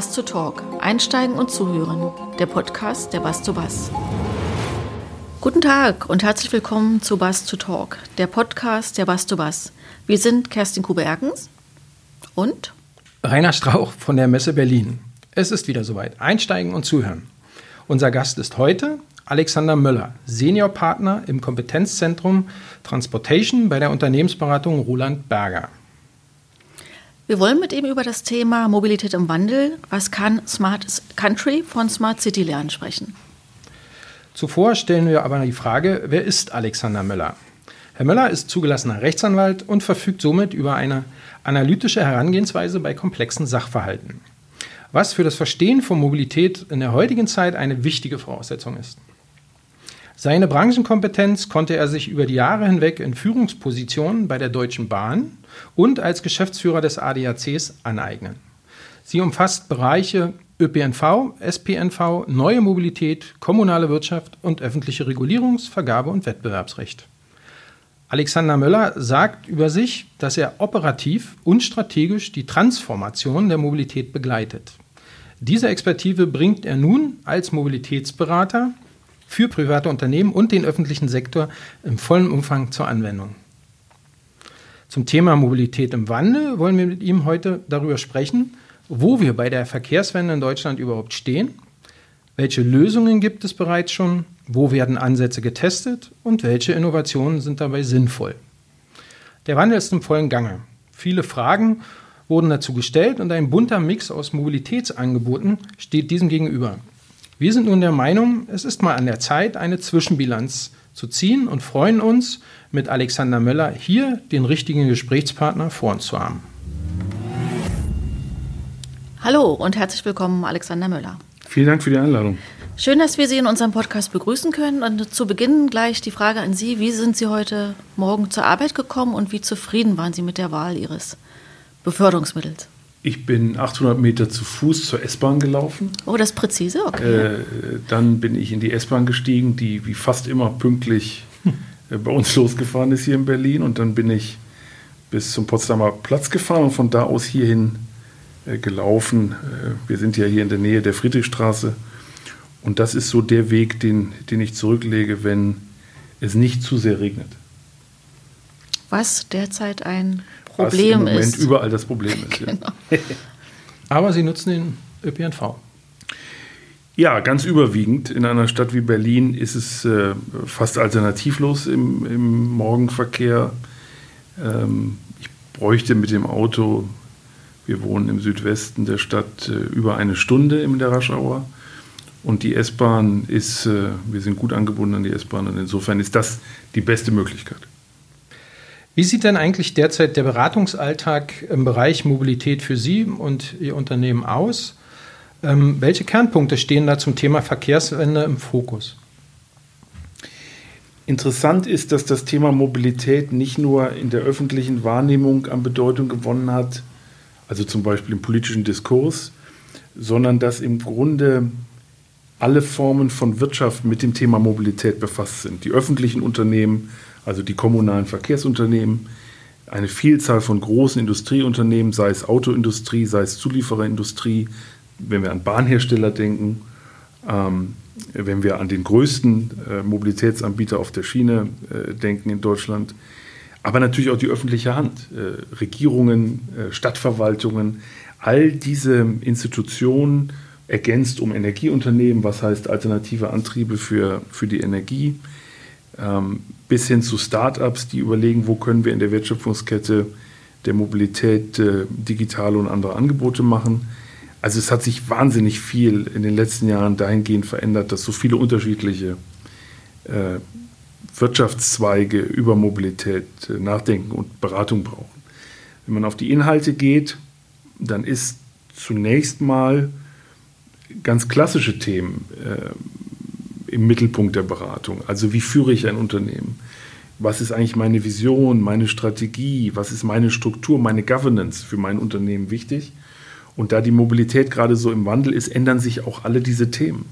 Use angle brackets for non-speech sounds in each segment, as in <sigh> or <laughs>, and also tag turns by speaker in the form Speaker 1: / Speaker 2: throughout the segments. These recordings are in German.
Speaker 1: Bass to Talk. Einsteigen und zuhören. Der Podcast der Bass to Bass. Guten Tag und herzlich willkommen zu Bass to Talk, der Podcast der Bass to Bass. Wir sind Kerstin Kube-Erkens und
Speaker 2: Rainer Strauch von der Messe Berlin. Es ist wieder soweit. Einsteigen und zuhören. Unser Gast ist heute Alexander Möller, Seniorpartner im Kompetenzzentrum Transportation bei der Unternehmensberatung Roland Berger.
Speaker 1: Wir wollen mit ihm über das Thema Mobilität im Wandel, was kann Smart Country von Smart City lernen sprechen.
Speaker 2: Zuvor stellen wir aber die Frage, wer ist Alexander Möller? Herr Möller ist zugelassener Rechtsanwalt und verfügt somit über eine analytische Herangehensweise bei komplexen Sachverhalten, was für das Verstehen von Mobilität in der heutigen Zeit eine wichtige Voraussetzung ist. Seine Branchenkompetenz konnte er sich über die Jahre hinweg in Führungspositionen bei der Deutschen Bahn und als Geschäftsführer des ADACs aneignen. Sie umfasst Bereiche ÖPNV, SPNV, neue Mobilität, kommunale Wirtschaft und öffentliche Regulierungs-, Vergabe- und Wettbewerbsrecht. Alexander Möller sagt über sich, dass er operativ und strategisch die Transformation der Mobilität begleitet. Diese Expertise bringt er nun als Mobilitätsberater für private Unternehmen und den öffentlichen Sektor im vollen Umfang zur Anwendung. Zum Thema Mobilität im Wandel wollen wir mit ihm heute darüber sprechen, wo wir bei der Verkehrswende in Deutschland überhaupt stehen, welche Lösungen gibt es bereits schon, wo werden Ansätze getestet und welche Innovationen sind dabei sinnvoll. Der Wandel ist im vollen Gange. Viele Fragen wurden dazu gestellt und ein bunter Mix aus Mobilitätsangeboten steht diesem gegenüber. Wir sind nun der Meinung, es ist mal an der Zeit, eine Zwischenbilanz zu ziehen und freuen uns, mit Alexander Möller hier den richtigen Gesprächspartner vor uns zu haben.
Speaker 1: Hallo und herzlich willkommen, Alexander Möller.
Speaker 3: Vielen Dank für die Einladung.
Speaker 1: Schön, dass wir Sie in unserem Podcast begrüßen können. Und zu Beginn gleich die Frage an Sie: Wie sind Sie heute Morgen zur Arbeit gekommen und wie zufrieden waren Sie mit der Wahl Ihres Beförderungsmittels?
Speaker 3: Ich bin 800 Meter zu Fuß zur S-Bahn gelaufen.
Speaker 1: Oh, das ist präzise, okay.
Speaker 3: Äh, dann bin ich in die S-Bahn gestiegen, die wie fast immer pünktlich äh, bei uns <laughs> losgefahren ist hier in Berlin. Und dann bin ich bis zum Potsdamer Platz gefahren und von da aus hierhin gelaufen. Äh, wir sind ja hier in der Nähe der Friedrichstraße. Und das ist so der Weg, den, den ich zurücklege, wenn es nicht zu sehr regnet.
Speaker 1: Was derzeit ein Problem
Speaker 3: Was im Moment
Speaker 1: ist.
Speaker 3: überall das Problem <laughs> ist.
Speaker 1: Genau.
Speaker 3: Ja. <laughs>
Speaker 2: Aber Sie nutzen den ÖPNV.
Speaker 3: Ja, ganz überwiegend. In einer Stadt wie Berlin ist es äh, fast alternativlos im, im Morgenverkehr. Ähm, ich bräuchte mit dem Auto, wir wohnen im Südwesten der Stadt, äh, über eine Stunde in der Raschauer. Und die S-Bahn ist, äh, wir sind gut angebunden an die S-Bahn und insofern ist das die beste Möglichkeit.
Speaker 2: Wie sieht denn eigentlich derzeit der Beratungsalltag im Bereich Mobilität für Sie und Ihr Unternehmen aus? Ähm, welche Kernpunkte stehen da zum Thema Verkehrswende im Fokus?
Speaker 3: Interessant ist, dass das Thema Mobilität nicht nur in der öffentlichen Wahrnehmung an Bedeutung gewonnen hat, also zum Beispiel im politischen Diskurs, sondern dass im Grunde alle Formen von Wirtschaft mit dem Thema Mobilität befasst sind. Die öffentlichen Unternehmen, also die kommunalen Verkehrsunternehmen, eine Vielzahl von großen Industrieunternehmen, sei es Autoindustrie, sei es Zuliefererindustrie, wenn wir an Bahnhersteller denken, ähm, wenn wir an den größten äh, Mobilitätsanbieter auf der Schiene äh, denken in Deutschland, aber natürlich auch die öffentliche Hand, äh, Regierungen, äh, Stadtverwaltungen, all diese Institutionen ergänzt um Energieunternehmen, was heißt alternative Antriebe für, für die Energie, ähm, bis hin zu Startups, die überlegen, wo können wir in der Wertschöpfungskette der Mobilität äh, digitale und andere Angebote machen. Also es hat sich wahnsinnig viel in den letzten Jahren dahingehend verändert, dass so viele unterschiedliche äh, Wirtschaftszweige über Mobilität äh, nachdenken und Beratung brauchen. Wenn man auf die Inhalte geht, dann ist zunächst mal ganz klassische Themen. Äh, im Mittelpunkt der Beratung. Also wie führe ich ein Unternehmen? Was ist eigentlich meine Vision, meine Strategie? Was ist meine Struktur, meine Governance für mein Unternehmen wichtig? Und da die Mobilität gerade so im Wandel ist, ändern sich auch alle diese Themen.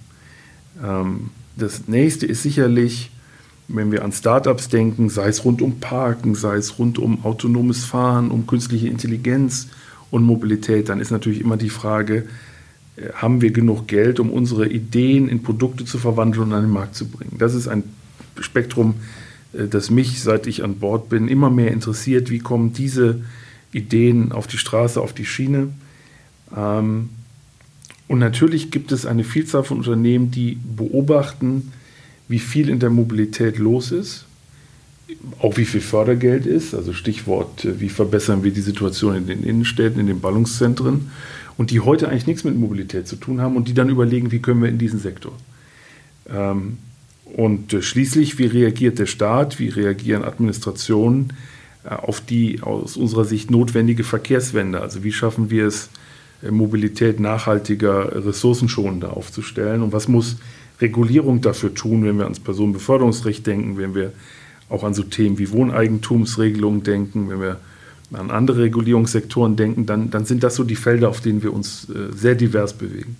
Speaker 3: Ähm, das nächste ist sicherlich, wenn wir an Startups denken, sei es rund um Parken, sei es rund um autonomes Fahren, um künstliche Intelligenz und Mobilität, dann ist natürlich immer die Frage, äh, haben wir genug Geld, um unsere Ideen in Produkte zu verwandeln und an den Markt zu bringen? Das ist ein Spektrum, äh, das mich, seit ich an Bord bin, immer mehr interessiert. Wie kommen diese Ideen auf die Straße, auf die Schiene? Ähm, und natürlich gibt es eine Vielzahl von Unternehmen, die beobachten, wie viel in der Mobilität los ist, auch wie viel Fördergeld ist, also Stichwort, äh, wie verbessern wir die Situation in den Innenstädten, in den Ballungszentren, und die heute eigentlich nichts mit Mobilität zu tun haben und die dann überlegen, wie können wir in diesen Sektor. Ähm, und äh, schließlich, wie reagiert der Staat, wie reagieren Administrationen äh, auf die aus unserer Sicht notwendige Verkehrswende? Also wie schaffen wir es, Mobilität nachhaltiger, ressourcenschonender aufzustellen und was muss Regulierung dafür tun, wenn wir ans Personenbeförderungsrecht denken, wenn wir auch an so Themen wie Wohneigentumsregelungen denken, wenn wir an andere Regulierungssektoren denken, dann, dann sind das so die Felder, auf denen wir uns äh, sehr divers bewegen.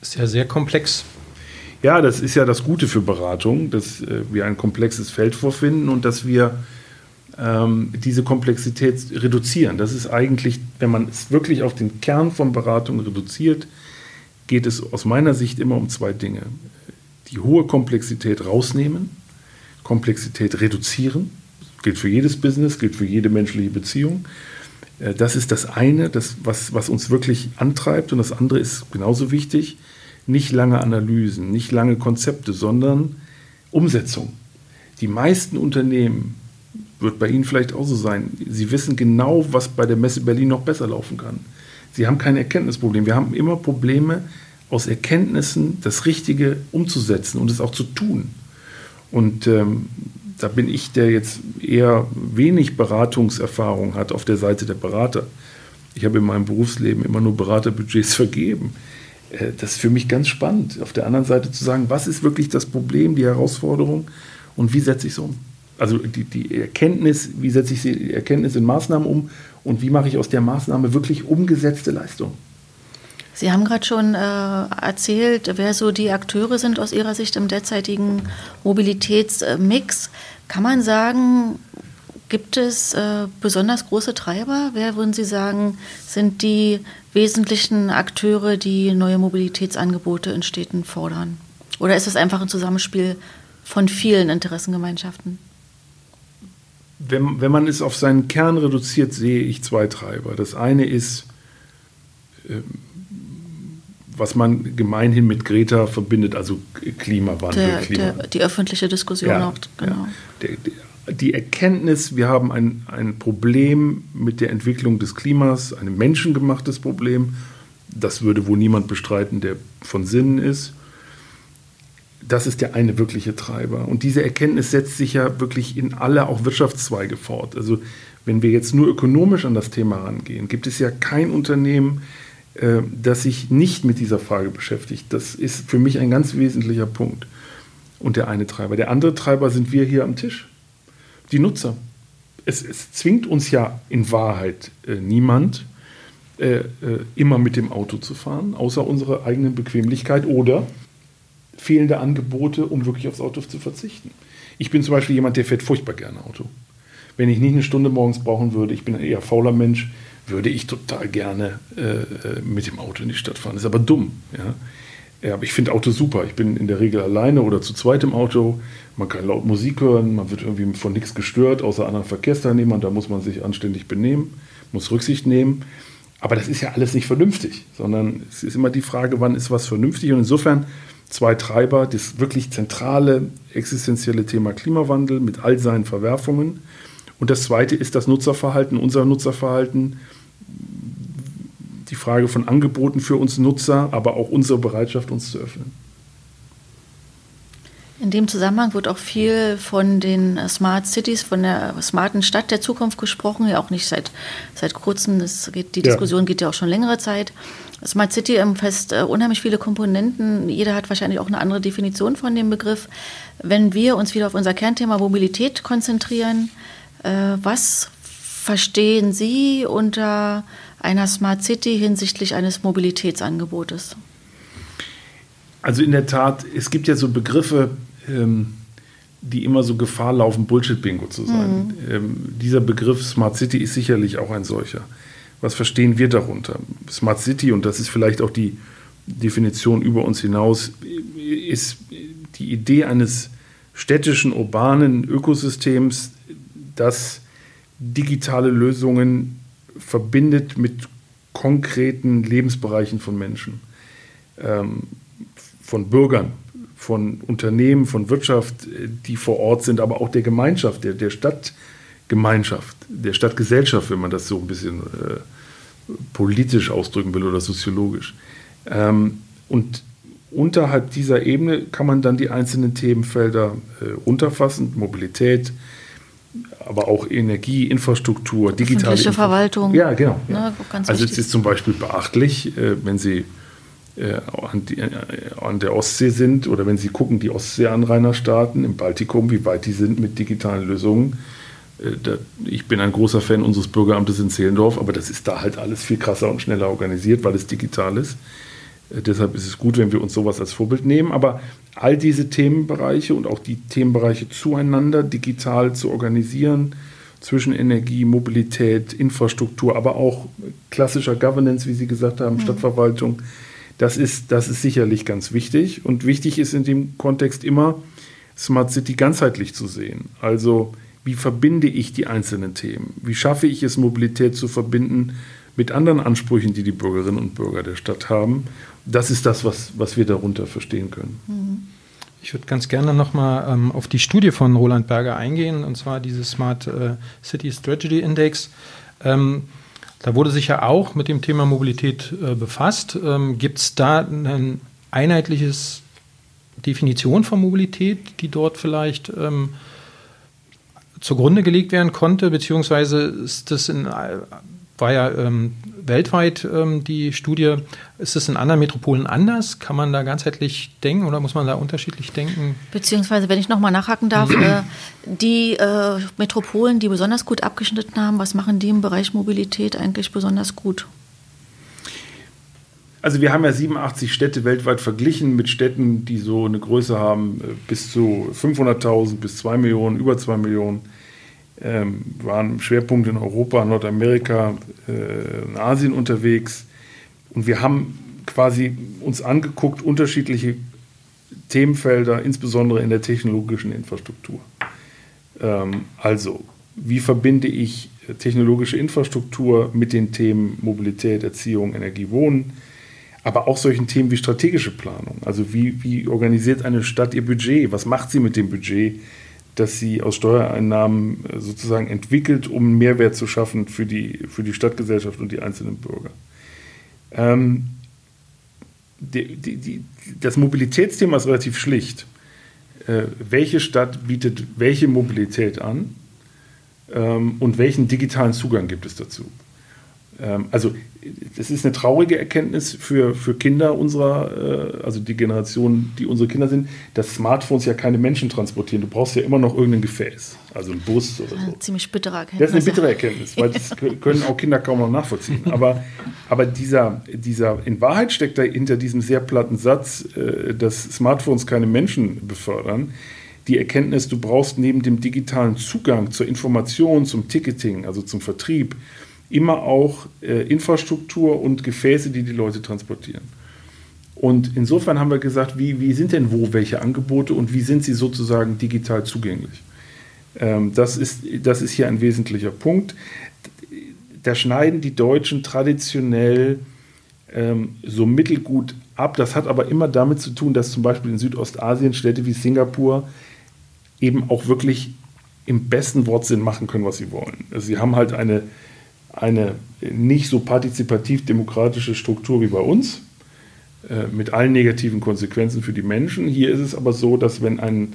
Speaker 2: Ist ja sehr komplex.
Speaker 3: Ja, das ist ja das Gute für Beratung, dass äh, wir ein komplexes Feld vorfinden und dass wir ähm, diese Komplexität reduzieren. Das ist eigentlich, wenn man es wirklich auf den Kern von Beratung reduziert, geht es aus meiner Sicht immer um zwei Dinge. Die hohe Komplexität rausnehmen, Komplexität reduzieren gilt für jedes Business, gilt für jede menschliche Beziehung. Äh, das ist das eine, das, was, was uns wirklich antreibt. Und das andere ist genauso wichtig, nicht lange Analysen, nicht lange Konzepte, sondern Umsetzung. Die meisten Unternehmen, wird bei Ihnen vielleicht auch so sein, sie wissen genau, was bei der Messe Berlin noch besser laufen kann. Sie haben kein Erkenntnisproblem. Wir haben immer Probleme, aus Erkenntnissen das Richtige umzusetzen und es auch zu tun. Und ähm, da bin ich, der jetzt eher wenig Beratungserfahrung hat auf der Seite der Berater. Ich habe in meinem Berufsleben immer nur Beraterbudgets <laughs> vergeben. Äh, das ist für mich ganz spannend, auf der anderen Seite zu sagen, was ist wirklich das Problem, die Herausforderung und wie setze ich es um? Also die, die Erkenntnis, wie setze ich die Erkenntnis in Maßnahmen um und wie mache ich aus der Maßnahme wirklich umgesetzte Leistung?
Speaker 1: Sie haben gerade schon äh, erzählt, wer so die Akteure sind aus Ihrer Sicht im derzeitigen Mobilitätsmix. Kann man sagen, gibt es äh, besonders große Treiber? Wer würden Sie sagen, sind die wesentlichen Akteure, die neue Mobilitätsangebote in Städten fordern? Oder ist es einfach ein Zusammenspiel von vielen Interessengemeinschaften?
Speaker 3: Wenn, wenn man es auf seinen Kern reduziert, sehe ich zwei Treiber. Das eine ist, ähm, was man gemeinhin mit Greta verbindet, also Klimawandel.
Speaker 1: Der, Klima. der, die öffentliche Diskussion ja, auch, genau. Ja.
Speaker 3: Der, der, die Erkenntnis, wir haben ein, ein Problem mit der Entwicklung des Klimas, ein menschengemachtes Problem, das würde wohl niemand bestreiten, der von Sinnen ist. Das ist der eine wirkliche Treiber. Und diese Erkenntnis setzt sich ja wirklich in alle auch Wirtschaftszweige fort. Also wenn wir jetzt nur ökonomisch an das Thema rangehen, gibt es ja kein Unternehmen, äh, das sich nicht mit dieser Frage beschäftigt. Das ist für mich ein ganz wesentlicher Punkt. Und der eine Treiber. Der andere Treiber sind wir hier am Tisch, die Nutzer. Es, es zwingt uns ja in Wahrheit äh, niemand, äh, äh, immer mit dem Auto zu fahren, außer unserer eigenen Bequemlichkeit oder fehlende Angebote, um wirklich aufs Auto zu verzichten. Ich bin zum Beispiel jemand, der fährt furchtbar gerne Auto. Wenn ich nicht eine Stunde morgens brauchen würde, ich bin ein eher fauler Mensch, würde ich total gerne äh, mit dem Auto in die Stadt fahren. Das ist aber dumm. Ja? Ja, aber ich finde Auto super. Ich bin in der Regel alleine oder zu zweit im Auto. Man kann laut Musik hören, man wird irgendwie von nichts gestört, außer anderen Verkehrsteilnehmern. Da muss man sich anständig benehmen, muss Rücksicht nehmen. Aber das ist ja alles nicht vernünftig, sondern es ist immer die Frage, wann ist was vernünftig. Und insofern zwei Treiber, das wirklich zentrale, existenzielle Thema Klimawandel mit all seinen Verwerfungen. Und das zweite ist das Nutzerverhalten, unser Nutzerverhalten die Frage von Angeboten für uns Nutzer, aber auch unsere Bereitschaft, uns zu öffnen.
Speaker 1: In dem Zusammenhang wird auch viel von den Smart Cities, von der smarten Stadt der Zukunft gesprochen, ja auch nicht seit, seit kurzem. Das geht, die Diskussion ja. geht ja auch schon längere Zeit. Smart City umfasst äh, unheimlich viele Komponenten. Jeder hat wahrscheinlich auch eine andere Definition von dem Begriff. Wenn wir uns wieder auf unser Kernthema Mobilität konzentrieren, äh, was verstehen Sie unter einer Smart City hinsichtlich eines Mobilitätsangebotes?
Speaker 3: Also in der Tat, es gibt ja so Begriffe, ähm, die immer so Gefahr laufen, Bullshit-Bingo zu sein. Mhm. Ähm, dieser Begriff Smart City ist sicherlich auch ein solcher. Was verstehen wir darunter? Smart City, und das ist vielleicht auch die Definition über uns hinaus, ist die Idee eines städtischen, urbanen Ökosystems, das digitale Lösungen verbindet mit konkreten Lebensbereichen von Menschen, ähm, von Bürgern, von Unternehmen, von Wirtschaft, äh, die vor Ort sind, aber auch der Gemeinschaft, der, der Stadtgemeinschaft, der Stadtgesellschaft, wenn man das so ein bisschen äh, politisch ausdrücken will oder soziologisch. Ähm, und unterhalb dieser Ebene kann man dann die einzelnen Themenfelder äh, unterfassen, Mobilität, aber auch Energie, Infrastruktur, digitale
Speaker 1: Infrastruktur. Verwaltung.
Speaker 3: Ja, genau. Ja. Ja, also es ist zum Beispiel beachtlich, äh, wenn Sie an, die, äh, an, der Ostsee sind oder wenn Sie gucken, die Ostseeanrainerstaaten im Baltikum, wie weit die sind mit digitalen Lösungen. Äh, da, ich bin ein großer Fan unseres Bürgeramtes in Zehlendorf, aber das ist da halt alles viel krasser und schneller organisiert, weil es digital ist. Äh, deshalb ist es gut, wenn wir uns sowas als Vorbild nehmen. Aber all diese Themenbereiche und auch die Themenbereiche zueinander digital zu organisieren, zwischen Energie, Mobilität, Infrastruktur, aber auch klassischer Governance, wie Sie gesagt haben, mhm. Stadtverwaltung, das ist, das ist sicherlich ganz wichtig. Und wichtig ist in dem Kontext immer, Smart City ganzheitlich zu sehen. Also wie verbinde ich die einzelnen Themen? Wie schaffe ich es, Mobilität zu verbinden mit anderen Ansprüchen, die die Bürgerinnen und Bürger der Stadt haben? Das ist das, was, was wir darunter verstehen können.
Speaker 2: Mhm. Ich würde ganz gerne nochmal ähm, auf die Studie von Roland Berger eingehen, und zwar dieses Smart äh, City Strategy Index. Ähm, da wurde sich ja auch mit dem Thema Mobilität äh, befasst. Ähm, Gibt es da eine einheitliche Definition von Mobilität, die dort vielleicht ähm, zugrunde gelegt werden konnte, beziehungsweise ist das in war ja ähm, weltweit ähm, die Studie. Ist es in anderen Metropolen anders? Kann man da ganzheitlich denken oder muss man da unterschiedlich denken?
Speaker 1: Beziehungsweise, wenn ich nochmal nachhaken darf, äh, die äh, Metropolen, die besonders gut abgeschnitten haben, was machen die im Bereich Mobilität eigentlich besonders gut?
Speaker 3: Also wir haben ja 87 Städte weltweit verglichen mit Städten, die so eine Größe haben äh, bis zu 500.000, bis 2 Millionen, über 2 Millionen ähm, waren Schwerpunkt in Europa, Nordamerika, äh, in Asien unterwegs. Und wir haben quasi uns angeguckt, unterschiedliche Themenfelder, insbesondere in der technologischen Infrastruktur. Ähm, also, wie verbinde ich technologische Infrastruktur mit den Themen Mobilität, Erziehung, Energie, Wohnen, aber auch solchen Themen wie strategische Planung. Also wie, wie organisiert eine Stadt ihr Budget? Was macht sie mit dem Budget? Das sie aus Steuereinnahmen äh, sozusagen entwickelt, um Mehrwert zu schaffen für die, für die Stadtgesellschaft und die einzelnen Bürger. Ähm, die, die, die, das Mobilitätsthema ist relativ schlicht. Äh, welche Stadt bietet welche Mobilität an ähm, und welchen digitalen Zugang gibt es dazu? Ähm, also das ist eine traurige Erkenntnis für, für Kinder unserer, äh, also die Generation, die unsere Kinder sind, dass Smartphones ja keine Menschen transportieren. Du brauchst ja immer noch irgendein Gefäß, also ein Bus oder so. Eine
Speaker 1: ziemlich bittere Erkenntnis.
Speaker 3: Das ist eine bittere Erkenntnis, weil das <laughs> können auch Kinder kaum noch nachvollziehen. Aber, aber dieser, dieser, in Wahrheit steckt da hinter diesem sehr platten Satz, äh, dass Smartphones keine Menschen befördern, die Erkenntnis, du brauchst neben dem digitalen Zugang zur Information, zum Ticketing, also zum Vertrieb, immer auch äh, Infrastruktur und Gefäße, die die Leute transportieren. Und insofern haben wir gesagt, wie, wie sind denn wo welche Angebote und wie sind sie sozusagen digital zugänglich? Ähm, das, ist, das ist hier ein wesentlicher Punkt. Da schneiden die Deutschen traditionell ähm, so mittelgut ab. Das hat aber immer damit zu tun, dass zum Beispiel in Südostasien Städte wie Singapur eben auch wirklich im besten Wortsinn machen können, was sie wollen. Also sie haben halt eine, eine nicht so partizipativ-demokratische Struktur wie bei uns. äh, mit allen negativen Konsequenzen für die Menschen. Hier ist es aber so, dass wenn ein,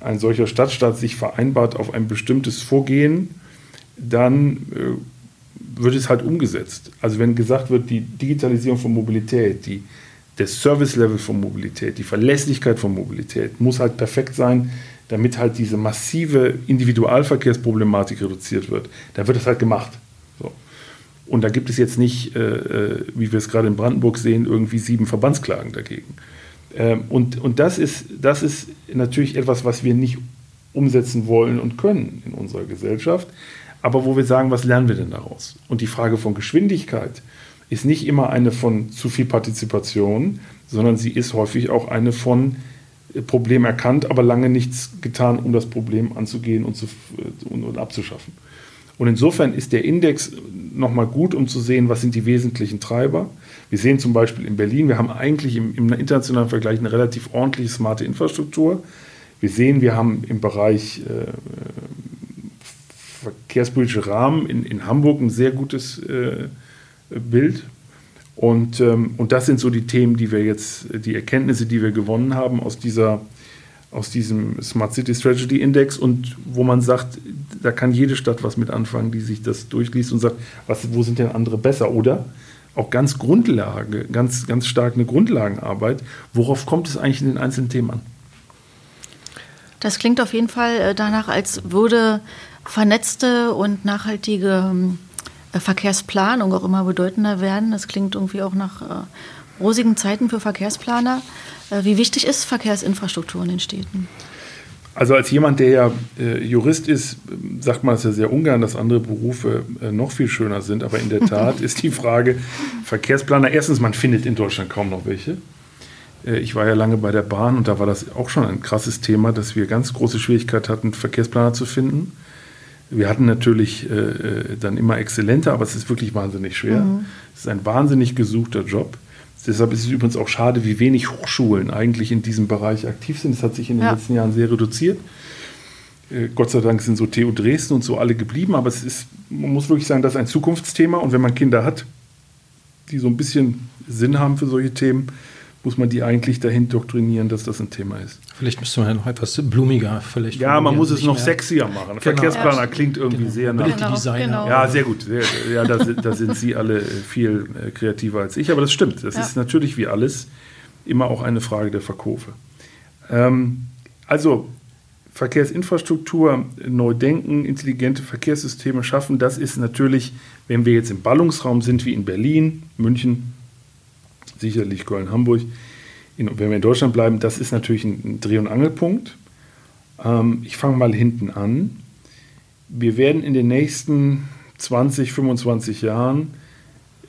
Speaker 3: ein solcher Stadtstaat sich vereinbart auf ein bestimmtes Vorgehen, dann äh, wird es halt umgesetzt. Also wenn gesagt wird, die Digitalisierung von Mobilität, die, der Service-Level von Mobilität, die Verlässlichkeit von Mobilität muss halt perfekt sein, damit halt diese massive Individualverkehrsproblematik reduziert wird. Dann wird das halt gemacht. Und da gibt es jetzt nicht, äh, äh wie wir es gerade in Brandenburg sehen, irgendwie sieben Verbandsklagen dagegen. Ähm, und und das, ist, das ist natürlich etwas, was wir nicht umsetzen wollen und können in unserer Gesellschaft, aber wo wir sagen, was lernen wir denn daraus? Und die Frage von Geschwindigkeit ist nicht immer eine von zu viel Partizipation, sondern sie ist häufig auch eine von Problem erkannt, aber lange nichts getan, um das Problem anzugehen und, zu, und, und abzuschaffen. Und insofern ist der Index nochmal gut, um zu sehen, was sind die wesentlichen Treiber. Wir sehen zum Beispiel in Berlin, wir haben eigentlich im, im internationalen Vergleich eine relativ ordentliche smarte Infrastruktur. Wir sehen, wir haben im Bereich äh, verkehrspolitische Rahmen in, in Hamburg ein sehr gutes äh, Bild. Und, ähm, und das sind so die Themen, die wir jetzt, die Erkenntnisse, die wir gewonnen haben aus, dieser, aus diesem Smart City Strategy Index und wo man sagt, da kann jede Stadt was mit anfangen, die sich das durchliest und sagt, was, wo sind denn andere besser? Oder auch ganz Grundlage, ganz, ganz stark eine Grundlagenarbeit. Worauf kommt es eigentlich in den einzelnen Themen an?
Speaker 1: Das klingt auf jeden Fall äh, danach, als würde vernetzte und nachhaltige ähm, äh, Verkehrsplanung auch immer bedeutender werden. Das klingt irgendwie auch nach äh, rosigen Zeiten für Verkehrsplaner. Äh, wie wichtig ist Verkehrsinfrastruktur in den Städten?
Speaker 3: Also als jemand, der ja äh, Jurist ist, sagt man es ja sehr ungern, dass andere Berufe äh, noch viel schöner sind. Aber in der Tat <laughs> ist die Frage, Verkehrsplaner, erstens, man findet in Deutschland kaum noch welche. Äh, ich war ja lange bei der Bahn und da war das auch schon ein krasses Thema, dass wir ganz große Schwierigkeit hatten, Verkehrsplaner zu finden. Wir hatten natürlich äh, äh, dann immer exzellente, aber es ist wirklich wahnsinnig schwer. Mhm. Es ist ein wahnsinnig gesuchter Job. Deshalb ist es übrigens auch schade, wie wenig Hochschulen eigentlich in diesem Bereich aktiv sind. Das hat sich in den ja. letzten Jahren sehr reduziert. Äh, Gott sei Dank sind so TU Dresden und so alle geblieben, aber es ist, man muss wirklich sagen, das ist ein Zukunftsthema. Und wenn man Kinder hat, die so ein bisschen Sinn haben für solche Themen, muss man die eigentlich dahin doktrinieren, dass das ein Thema ist.
Speaker 2: Vielleicht müsste man noch etwas blumiger vielleicht.
Speaker 3: Ja, man muss es noch mehr. sexier machen. Genau. Verkehrsplaner klingt irgendwie genau. sehr
Speaker 2: nach. Genau, Designer. Genau.
Speaker 3: Ja, sehr gut. Sehr, ja, da, da, sind Sie alle viel äh, kreativer als ich, aber das stimmt. Das ja. ist natürlich wie alles immer auch eine Frage der Verkäufe. Ähm, also Verkehrsinfrastruktur neu denken, intelligente Verkehrssysteme schaffen, das ist natürlich, wenn wir jetzt im Ballungsraum sind wie in Berlin, München, sicherlich Köln, Hamburg. In, wenn wir in Deutschland bleiben, das ist natürlich ein, Dreh- und Angelpunkt. Ähm, ich fange mal hinten an. Wir werden in den nächsten 20, 25 Jahren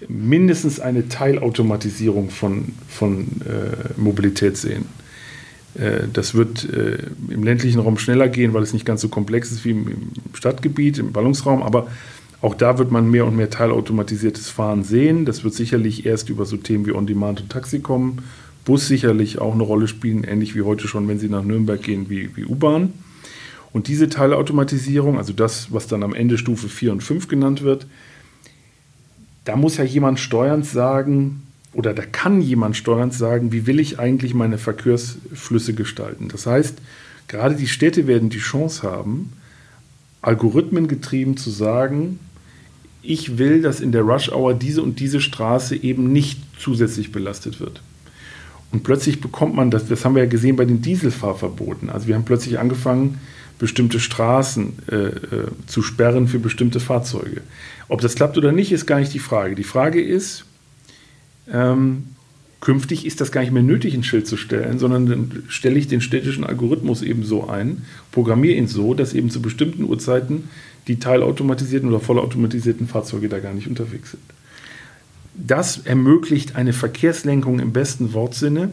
Speaker 3: mindestens eine Teilautomatisierung von, von äh, Mobilität sehen. Äh, das wird äh, im ländlichen Raum schneller gehen, weil es nicht ganz so komplex ist wie im, im Stadtgebiet, im Ballungsraum, aber auch da wird man mehr und mehr teilautomatisiertes Fahren sehen. Das wird sicherlich erst über so Themen wie On-Demand und Taxi kommen. Bus sicherlich auch eine Rolle spielen, ähnlich wie heute schon, wenn Sie nach Nürnberg gehen, wie, wie U-Bahn. Und diese Teilautomatisierung, also das, was dann am Ende Stufe 4 und 5 genannt wird, da muss ja jemand steuernd sagen, oder da kann jemand steuernd sagen, wie will ich eigentlich meine Verkehrsflüsse gestalten. Das heißt, gerade die Städte werden die Chance haben, algorithmengetrieben zu sagen, ich will, dass in der Rush Hour diese und diese Straße eben nicht zusätzlich belastet wird. Und plötzlich bekommt man das, das haben wir ja gesehen bei den Dieselfahrverboten. Also wir haben plötzlich angefangen, bestimmte Straßen äh, äh, zu sperren für bestimmte Fahrzeuge. Ob das klappt oder nicht, ist gar nicht die Frage. Die Frage ist, ähm, künftig ist das gar nicht mehr nötig, ein Schild zu stellen, sondern dann stelle ich den städtischen Algorithmus eben so ein, programmiere ihn so, dass eben zu bestimmten Uhrzeiten die teilautomatisierten oder vollautomatisierten Fahrzeuge da gar nicht unterwegs sind. Das ermöglicht eine Verkehrslenkung im besten Wortsinne,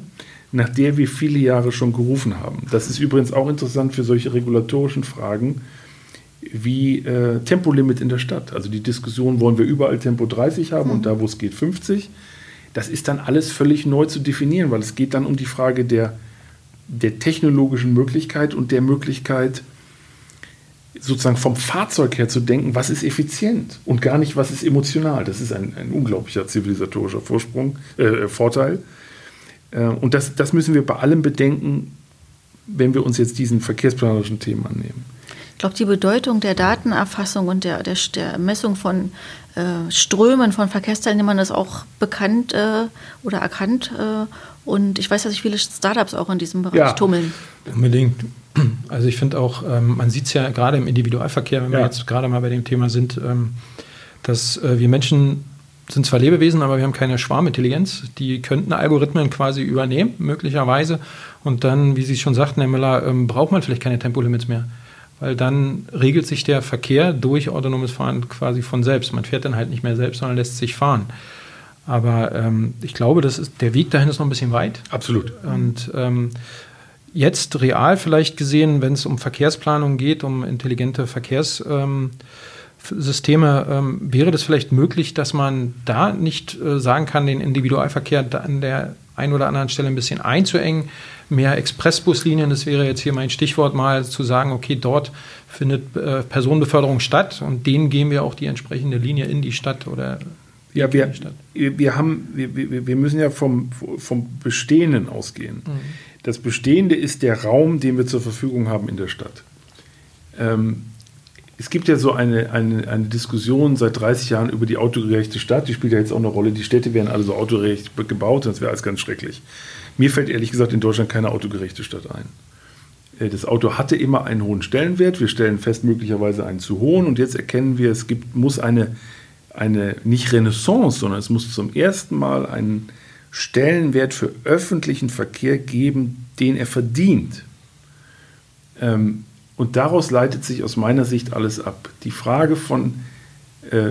Speaker 3: nach der wir viele Jahre schon gerufen haben. Das ist übrigens auch interessant für solche regulatorischen Fragen wie äh, Tempolimit in der Stadt. Also die Diskussion, wollen wir überall Tempo 30 haben mhm. und da, wo es geht, 50. Das ist dann alles völlig neu zu definieren, weil es geht dann um die Frage der, der technologischen Möglichkeit und der Möglichkeit, sozusagen vom Fahrzeug her zu denken, was ist effizient und gar nicht, was ist emotional. Das ist ein, ein unglaublicher zivilisatorischer Vorsprung, äh, Vorteil. Äh, und das, das müssen wir bei allem bedenken, wenn wir uns jetzt diesen verkehrsplanerischen Themen annehmen.
Speaker 1: Ich glaube, die Bedeutung der Datenerfassung und der, der, der Messung von äh, Strömen von Verkehrsteilnehmern ist auch bekannt äh, oder erkannt. Äh, und ich weiß, dass sich viele Startups auch in diesem Bereich ja, tummeln.
Speaker 2: Unbedingt. Also ich finde auch, ähm, man sieht es ja gerade im Individualverkehr, wenn ja. wir jetzt gerade mal bei dem Thema sind, ähm, dass äh, wir Menschen sind zwar Lebewesen, aber wir haben keine Schwarmintelligenz. Die könnten Algorithmen quasi übernehmen, möglicherweise. Und dann, wie Sie schon sagten, Herr Müller, ähm, braucht man vielleicht keine Tempolimits mehr. Weil dann regelt sich der Verkehr durch autonomes Fahren quasi von selbst. Man fährt dann halt nicht mehr selbst, sondern lässt sich fahren. Aber ähm, ich glaube, das ist, der Weg dahin ist noch ein bisschen weit.
Speaker 3: Absolut.
Speaker 2: Und ähm, jetzt real vielleicht gesehen, wenn es um Verkehrsplanung geht, um intelligente Verkehrssysteme, ähm, wäre das vielleicht möglich, dass man da nicht äh, sagen kann, den Individualverkehr an der einen oder anderen Stelle ein bisschen einzuengen, mehr Expressbuslinien, das wäre jetzt hier mein Stichwort mal zu sagen, okay, dort findet äh, Personenbeförderung statt und denen geben wir auch die entsprechende Linie in die Stadt oder
Speaker 3: ja, wir, wir, haben, wir, wir müssen ja vom, vom Bestehenden ausgehen. Mhm. Das Bestehende ist der Raum, den wir zur Verfügung haben in der Stadt. Ähm, es gibt ja so eine, eine, eine Diskussion seit 30 Jahren über die autogerechte Stadt. Die spielt ja jetzt auch eine Rolle. Die Städte werden alle so autogerecht gebaut. Das wäre alles ganz schrecklich. Mir fällt ehrlich gesagt in Deutschland keine autogerechte Stadt ein. Äh, das Auto hatte immer einen hohen Stellenwert. Wir stellen fest, möglicherweise einen zu hohen. Und jetzt erkennen wir, es gibt, muss eine, eine nicht Renaissance, sondern es muss zum ersten Mal einen Stellenwert für öffentlichen Verkehr geben, den er verdient. Ähm, und daraus leitet sich aus meiner Sicht alles ab. Die Frage von äh,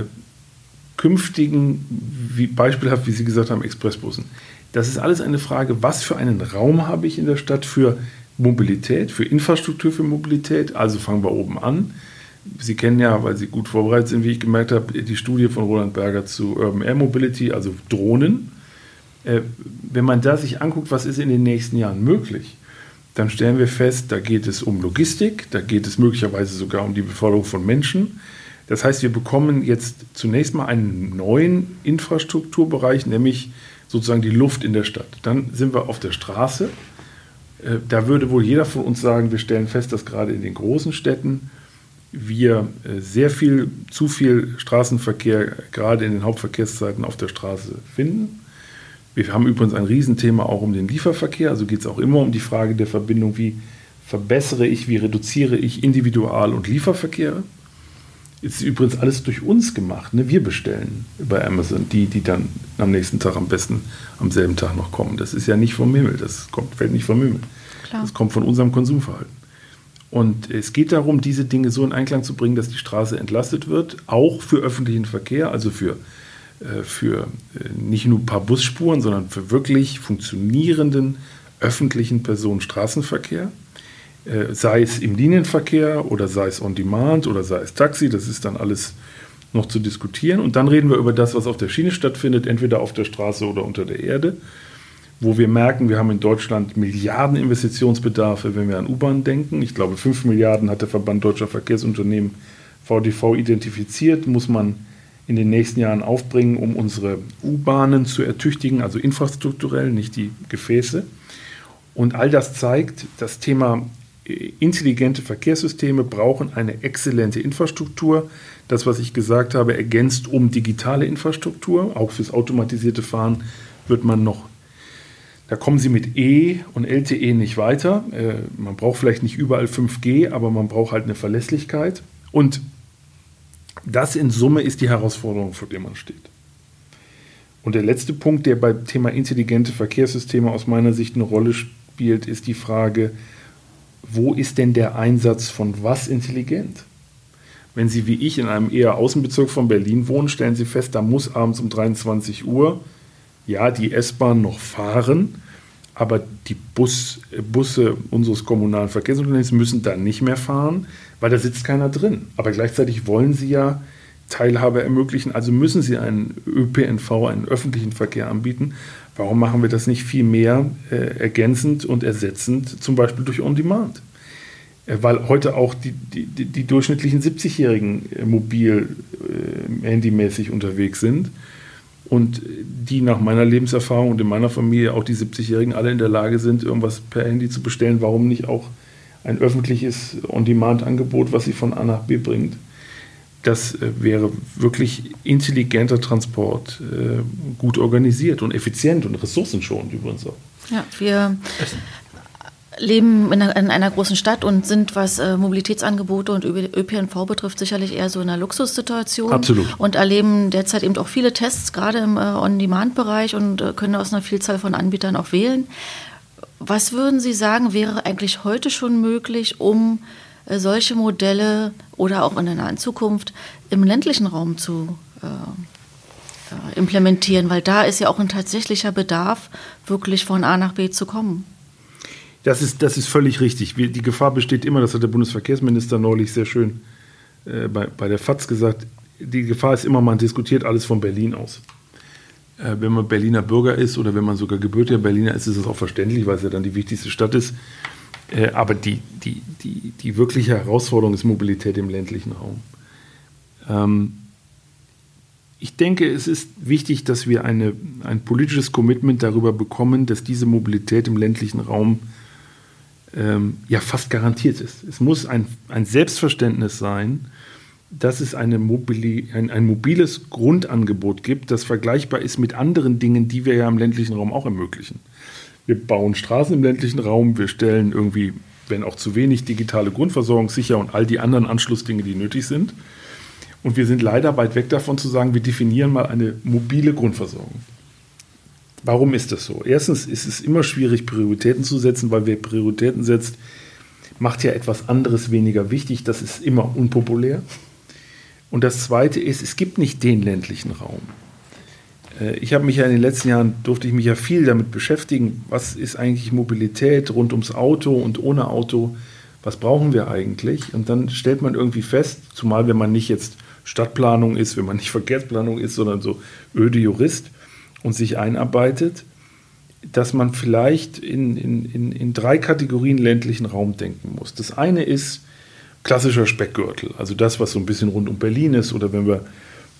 Speaker 3: künftigen, wie beispielhaft, wie Sie gesagt haben, Expressbussen. Das ist alles eine Frage, was für einen Raum habe ich in der Stadt für Mobilität, für Infrastruktur für Mobilität. Also fangen wir oben an. Sie kennen ja, weil Sie gut vorbereitet sind, wie ich gemerkt habe, die Studie von Roland Berger zu Urban Air Mobility, also Drohnen. Äh, wenn man da sich anguckt, was ist in den nächsten Jahren möglich, dann stellen wir fest, da geht es um Logistik, da geht es möglicherweise sogar um die Beförderung von Menschen. Das heißt, wir bekommen jetzt zunächst mal einen neuen Infrastrukturbereich, nämlich sozusagen die Luft in der Stadt. Dann sind wir auf der Straße. Äh, da würde wohl jeder von uns sagen, wir stellen fest, dass gerade in den großen Städten wir äh, sehr viel, zu viel Straßenverkehr gerade in den Hauptverkehrszeiten auf der Straße finden. Wir haben übrigens ein Riesenthema auch um den Lieferverkehr. Also geht es auch immer um die Frage der Verbindung, wie verbessere ich, wie reduziere ich Individual- und Lieferverkehre. Ist übrigens alles durch uns gemacht. Ne? Wir bestellen bei Amazon die, die dann am nächsten Tag am besten am selben Tag noch kommen. Das ist ja nicht vom Himmel, das kommt, fällt nicht vom Himmel. Klar. Das kommt von unserem Konsumverhalten. Und es geht darum, diese Dinge so in Einklang zu bringen, dass die Straße entlastet wird, auch für öffentlichen Verkehr, also für äh, für äh, nicht nur ein paar Busspuren, sondern für wirklich funktionierenden öffentlichen Personenstraßenverkehr. Äh, sei es im Linienverkehr oder sei es on demand oder sei es Taxi, das ist dann alles noch zu diskutieren. Und dann reden wir über das, was auf der Schiene stattfindet, entweder auf der Straße oder unter der Erde, wo wir merken, wir haben in Deutschland Milliarden Investitionsbedarfe, wenn wir an U-Bahn denken. Ich glaube, 5 Milliarden hat der Verband Deutscher Verkehrsunternehmen VDV identifiziert, muss man in den nächsten Jahren aufbringen, um unsere U-Bahnen zu ertüchtigen, also infrastrukturell, nicht die Gefäße. Und all das zeigt, das Thema äh, intelligente Verkehrssysteme brauchen eine exzellente Infrastruktur. Das, was ich gesagt habe, ergänzt um digitale Infrastruktur. Auch fürs automatisierte Fahren wird man noch, da kommen Sie mit E und LTE nicht weiter. Äh, man braucht vielleicht nicht überall 5G, aber man braucht halt eine Verlässlichkeit. Und das in Summe ist die Herausforderung, vor der man steht. Und der letzte Punkt, der beim Thema intelligente Verkehrssysteme aus meiner Sicht eine Rolle spielt, ist die Frage, wo ist denn der Einsatz von was intelligent? Wenn Sie wie ich in einem eher Außenbezirk von Berlin wohnen, stellen Sie fest, da muss abends um 23 Uhr ja die S-Bahn noch fahren, aber die Bus, Busse unseres kommunalen Verkehrsunternehmens müssen da nicht mehr fahren, weil da sitzt keiner drin. Aber gleichzeitig wollen sie ja Teilhabe ermöglichen, also müssen sie einen ÖPNV, einen öffentlichen Verkehr anbieten. Warum machen wir das nicht viel mehr äh, ergänzend und ersetzend, zum Beispiel durch On-Demand? Äh, weil heute auch die, die, die durchschnittlichen 70-Jährigen äh, mobil, äh, handymäßig unterwegs sind und die nach meiner Lebenserfahrung und in meiner Familie auch die 70-Jährigen alle in der Lage sind, irgendwas per Handy zu bestellen, warum nicht auch ein öffentliches On-Demand-Angebot, was sie von A nach B bringt? Das äh, wäre wirklich intelligenter Transport, äh, gut organisiert und effizient und ressourcenschonend übrigens auch.
Speaker 1: Ja, wir leben in einer, in einer, großen Stadt und sind, was äh, Mobilitätsangebote und ÖPNV betrifft, sicherlich eher so in einer Luxussituation.
Speaker 3: Absolut.
Speaker 1: Und erleben derzeit eben auch viele Tests, gerade im äh, On-Demand-Bereich und äh, können aus einer Vielzahl von Anbietern auch wählen. Was würden Sie sagen, wäre eigentlich heute schon möglich, um äh, solche Modelle oder auch in der nahen Zukunft im ländlichen Raum zu äh, äh, implementieren? Weil da ist ja auch ein tatsächlicher Bedarf, wirklich von A nach B zu kommen.
Speaker 3: Das ist, das ist völlig richtig. Die Gefahr besteht immer, das hat der Bundesverkehrsminister neulich sehr schön äh, bei, bei der FAZ gesagt, die Gefahr ist immer, man diskutiert alles von Berlin aus. Äh, wenn man Berliner Bürger ist oder wenn man sogar gebürtiger Berliner ist, ist es auch verständlich, weil es ja dann die wichtigste Stadt ist. Äh, aber die, die, die, die wirkliche Herausforderung ist Mobilität im ländlichen Raum. Ähm, ich denke, es ist wichtig, dass wir eine, ein politisches Commitment darüber bekommen, dass diese Mobilität im ländlichen Raum ähm, ja fast garantiert ist. Es muss ein, ein Selbstverständnis sein, dass es eine mobili ein, ein mobiles Grundangebot gibt, das vergleichbar ist mit anderen Dingen, die wir ja im ländlichen Raum auch ermöglichen. Wir bauen Straßen im ländlichen Raum, wir stellen irgendwie, wenn auch zu wenig, digitale Grundversorgung sicher und all die anderen Anschlussdinge, die nötig sind. Und wir sind leider weit weg davon zu sagen, wir definieren mal eine mobile Grundversorgung. Warum ist das so? Erstens ist es immer schwierig, Prioritäten zu setzen, weil wer Prioritäten setzt, macht ja etwas anderes weniger wichtig. Das ist immer unpopulär. Und das Zweite ist, es gibt nicht den ländlichen Raum. Äh, ich habe mich ja in den letzten Jahren, durfte ich mich ja viel damit beschäftigen, was ist eigentlich Mobilität rund ums Auto und ohne Auto, was brauchen wir eigentlich? Und dann stellt man irgendwie fest, zumal wenn man nicht jetzt Stadtplanung ist, wenn man nicht <laughs> Verkehrsplanung ist, sondern so öde Jurist, und sich einarbeitet, dass man vielleicht in, in, in, drei Kategorien ländlichen Raum denken muss. Das eine ist klassischer Speckgürtel, also das, was so ein bisschen rund um Berlin ist oder wenn wir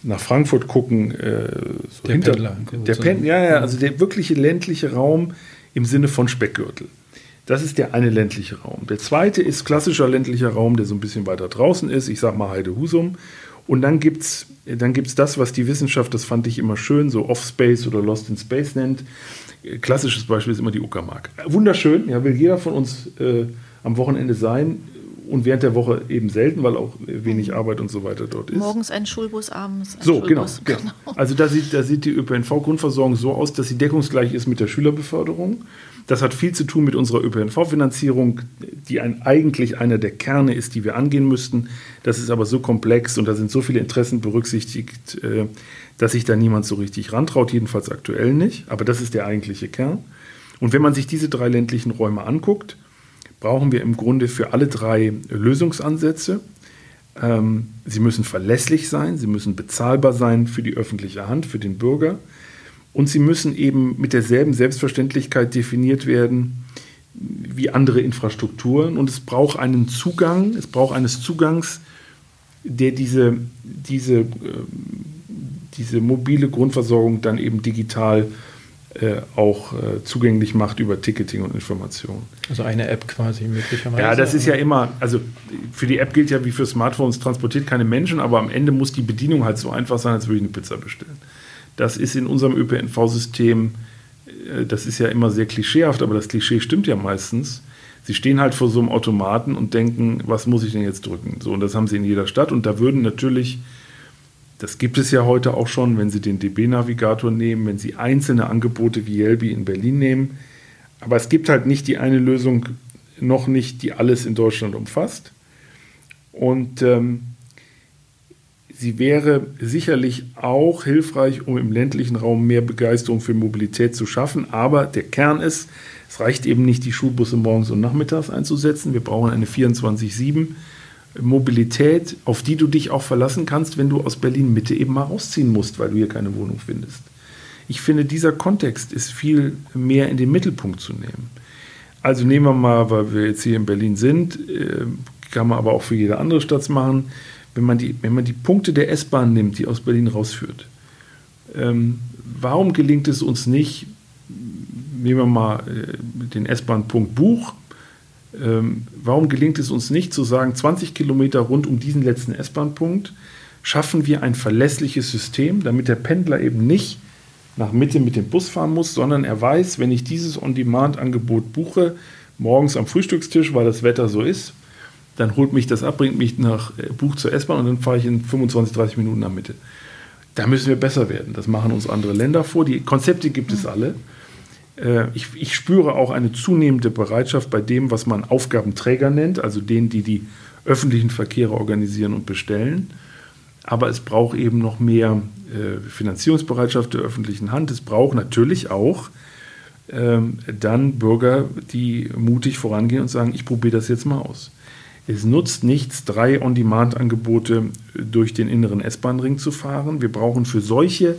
Speaker 3: nach Frankfurt gucken, äh, so der hinter, Pendler. Der Pen ja, ja, also der wirkliche ländliche Raum im Sinne von Speckgürtel. Das ist der eine ländliche Raum. Der zweite ist klassischer ländlicher Raum, der so ein bisschen weiter draußen ist. Ich sage mal Heide-Husum. Und dann gibt es dann gibt's das, was die Wissenschaft, das fand ich immer schön, so Off-Space oder Lost in Space nennt. Klassisches Beispiel ist immer die Uckermark. Wunderschön, ja, will jeder von uns äh, am Wochenende sein und während der Woche eben selten, weil auch wenig Arbeit und so weiter dort ist.
Speaker 1: Morgens ein Schulbus, abends ein
Speaker 3: so, genau, Schulbus. <laughs> Genau, genau. Also da sieht, da sieht die ÖPNV-Grundversorgung so aus, dass sie deckungsgleich ist mit der Schülerbeförderung. Das hat viel zu tun mit unserer ÖPNV-Finanzierung, die ein, eigentlich einer der Kerne ist, die wir angehen müssten. Das ist aber so komplex und da sind so viele Interessen berücksichtigt, äh, dass sich da niemand so richtig rantraut, jedenfalls aktuell nicht. Aber das ist der eigentliche Kern. Und wenn man sich diese drei ländlichen Räume anguckt, brauchen wir im Grunde für alle drei Lösungsansätze. Ähm, sie müssen verlässlich sein, sie müssen bezahlbar sein für die öffentliche Hand, für den Bürger. Und sie müssen eben mit derselben Selbstverständlichkeit definiert werden wie andere Infrastrukturen. Und es braucht einen Zugang, es braucht eines Zugangs, der diese, diese, äh, diese mobile Grundversorgung dann eben digital äh, auch äh, zugänglich macht über Ticketing und Information.
Speaker 2: Also eine App quasi möglicherweise.
Speaker 3: Ja, das ist ja immer, also für die App gilt ja wie für Smartphones, transportiert keine Menschen, aber am Ende muss die Bedienung halt so einfach sein, als würde ich eine Pizza bestellen. Das ist in unserem ÖPNV-System, äh, das ist ja immer sehr klischeehaft, aber das Klischee stimmt ja meistens. Sie stehen halt vor so einem Automaten und denken, was muss ich denn jetzt drücken? So, und das haben sie in jeder Stadt. Und da würden natürlich, das gibt es ja heute auch schon, wenn Sie den DB-Navigator nehmen, wenn Sie einzelne Angebote wie Yelby in Berlin nehmen. Aber es gibt halt nicht die eine Lösung, noch nicht, die alles in Deutschland umfasst. Und ähm, Sie wäre sicherlich auch hilfreich, um im ländlichen Raum mehr Begeisterung für Mobilität zu schaffen. Aber der Kern ist, es reicht eben nicht, die Schulbusse morgens und nachmittags einzusetzen. Wir brauchen eine 24-7 Mobilität, auf die du dich auch verlassen kannst, wenn du aus Berlin Mitte eben mal rausziehen musst, weil du hier keine Wohnung findest. Ich finde, dieser Kontext ist viel mehr in den Mittelpunkt zu nehmen. Also nehmen wir mal, weil wir jetzt hier in Berlin sind, äh, kann man aber auch für jede andere Stadt machen wenn man die, wenn man die Punkte der S-Bahn nimmt, die aus Berlin rausführt, ähm, warum gelingt es uns nicht, nehmen wir mal äh, den S-Bahn-Punkt Buch, ähm, warum gelingt es uns nicht zu sagen, 20 Kilometer rund um diesen letzten S-Bahn-Punkt schaffen wir ein verlässliches System, damit der Pendler eben nicht nach Mitte mit dem Bus fahren muss, sondern er weiß, wenn ich dieses On-Demand-Angebot buche, morgens am Frühstückstisch, weil das Wetter so ist, dann holt mich das ab, bringt mich nach äh, Buch zur S-Bahn und dann fahre ich in 25, 30 Minuten nach Mitte. Da müssen wir besser werden. Das machen uns andere Länder vor. Die Konzepte gibt es alle. Äh, ich, ich, spüre auch eine zunehmende Bereitschaft bei dem, was man Aufgabenträger nennt, also denen, die die öffentlichen Verkehre organisieren und bestellen. Aber es braucht eben noch mehr äh, Finanzierungsbereitschaft der öffentlichen Hand. Es braucht natürlich auch ähm, dann Bürger, die mutig vorangehen und sagen, ich probiere das jetzt mal aus. Es nutzt nichts, drei On-Demand-Angebote durch den inneren S-Bahn-Ring zu fahren. Wir brauchen für solche,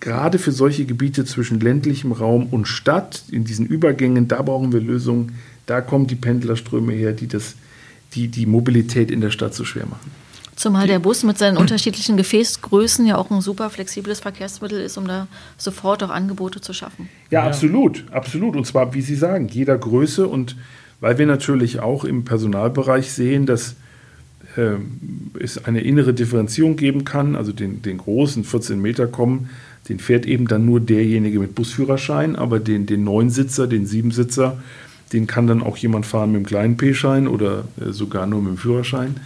Speaker 3: gerade für solche Gebiete zwischen ländlichem Raum und Stadt, in diesen Übergängen, da brauchen wir Lösungen. Da kommen die Pendlerströme her, die das, die, die Mobilität in der Stadt so schwer machen.
Speaker 1: Zumal der Bus mit seinen unterschiedlichen Gefäßgrößen ja auch ein super flexibles Verkehrsmittel ist, um da sofort auch Angebote zu schaffen.
Speaker 3: Ja, ja, absolut, absolut. Und zwar, wie Sie sagen, jeder Größe und weil wir natürlich auch im Personalbereich sehen, dass äh, es eine innere Differenzierung geben kann. Also den, den großen 14 Meter kommen, den fährt eben dann nur derjenige mit Busführerschein, aber den, den Neunsitzer, den Siebensitzer, den kann dann auch jemand fahren mit dem kleinen P-Schein oder äh, sogar nur mit dem Führerschein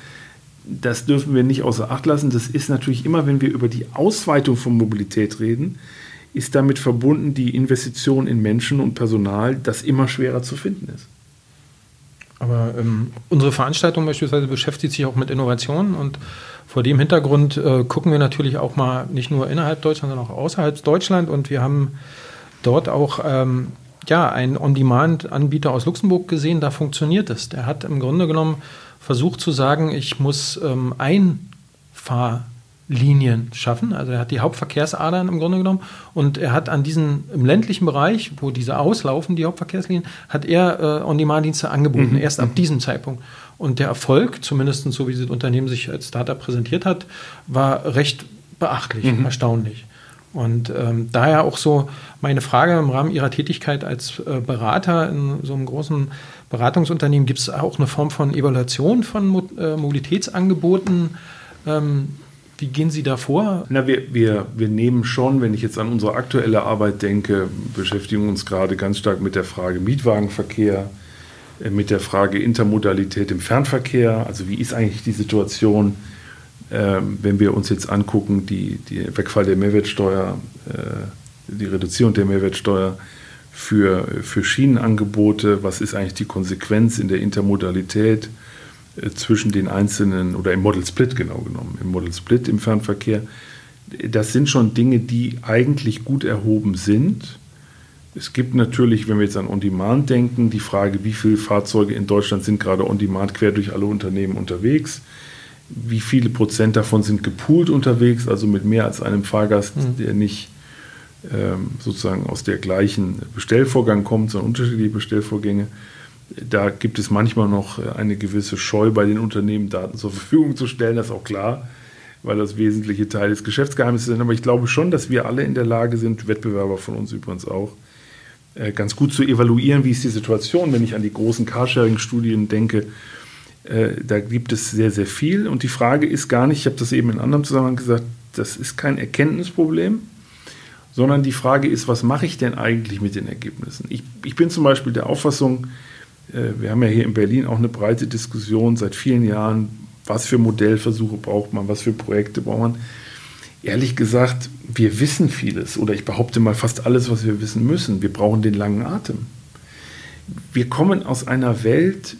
Speaker 3: das dürfen wir nicht außer Acht lassen. Das ist natürlich immer, wenn wir über die Ausweitung von Mobilität reden, ist damit verbunden die Investition in Menschen und Personal, das immer schwerer zu finden ist.
Speaker 2: Aber ähm, unsere Veranstaltung beispielsweise beschäftigt sich auch mit Innovationen und vor dem Hintergrund äh, gucken wir natürlich auch mal nicht nur innerhalb Deutschlands, sondern auch außerhalb Deutschland und wir haben dort auch ähm, ja, einen On-Demand-Anbieter aus Luxemburg gesehen, da funktioniert es. Der hat im Grunde genommen versucht zu sagen, ich muss ähm, Einfahrlinien schaffen. Also er hat die Hauptverkehrsadern im Grunde genommen und er hat an diesen im ländlichen Bereich, wo diese auslaufen, die Hauptverkehrslinien, hat er äh, On-Demand-Dienste angeboten, mhm. erst ab mhm. diesem Zeitpunkt. Und der Erfolg, zumindest so wie das Unternehmen sich als Startup präsentiert hat, war recht beachtlich, mhm. erstaunlich. Und ähm, daher auch so meine Frage im Rahmen Ihrer Tätigkeit als äh, Berater in so einem großen Beratungsunternehmen, gibt es auch eine Form von Evaluation von Mo äh, Mobilitätsangeboten? Ähm, wie gehen Sie da vor?
Speaker 3: Na, wir, wir, wir nehmen schon, wenn ich jetzt an unsere aktuelle Arbeit denke, beschäftigen uns gerade ganz stark mit der Frage Mietwagenverkehr, äh, mit der Frage Intermodalität im Fernverkehr. Also wie ist eigentlich die Situation ähm, wenn wir uns jetzt angucken, die, die Wegfall der Mehrwertsteuer, äh, die Reduzierung der Mehrwertsteuer für, für Schienenangebote, was ist eigentlich die Konsequenz in der Intermodalität zwischen den einzelnen, oder im Model Split genau genommen, im Model Split im Fernverkehr, das sind schon Dinge, die eigentlich gut erhoben sind. Es gibt natürlich, wenn wir jetzt an On-Demand denken, die Frage, wie viele Fahrzeuge in Deutschland sind gerade On-Demand quer durch alle Unternehmen unterwegs wie viele Prozent davon sind gepoolt unterwegs, also mit mehr als einem Fahrgast, mhm. der nicht ähm, sozusagen aus der gleichen Bestellvorgang kommt, sondern unterschiedliche Bestellvorgänge. Da gibt es manchmal noch eine gewisse Scheu bei den Unternehmen, Daten zur Verfügung zu stellen, das ist auch klar, weil das wesentliche Teil des Geschäftsgeheimnisses sind. Aber ich glaube schon, dass wir alle in der Lage sind, Wettbewerber von uns übrigens auch, äh, ganz gut zu evaluieren, wie ist die Situation, wenn ich an die großen Carsharing-Studien denke, äh, da gibt es sehr, sehr viel. Und die Frage ist gar nicht, ich habe das eben in anderem Zusammenhang gesagt, das ist kein Erkenntnisproblem, sondern die Frage ist, was mache ich denn eigentlich mit den Ergebnissen? Ich, ich bin zum Beispiel der Auffassung, äh, wir haben ja hier in Berlin auch eine breite Diskussion seit vielen Jahren, was für Modellversuche braucht man, was für Projekte braucht man. Ehrlich gesagt, wir wissen vieles oder ich behaupte mal fast alles, was wir wissen müssen. Wir brauchen den langen Atem. Wir kommen aus einer Welt,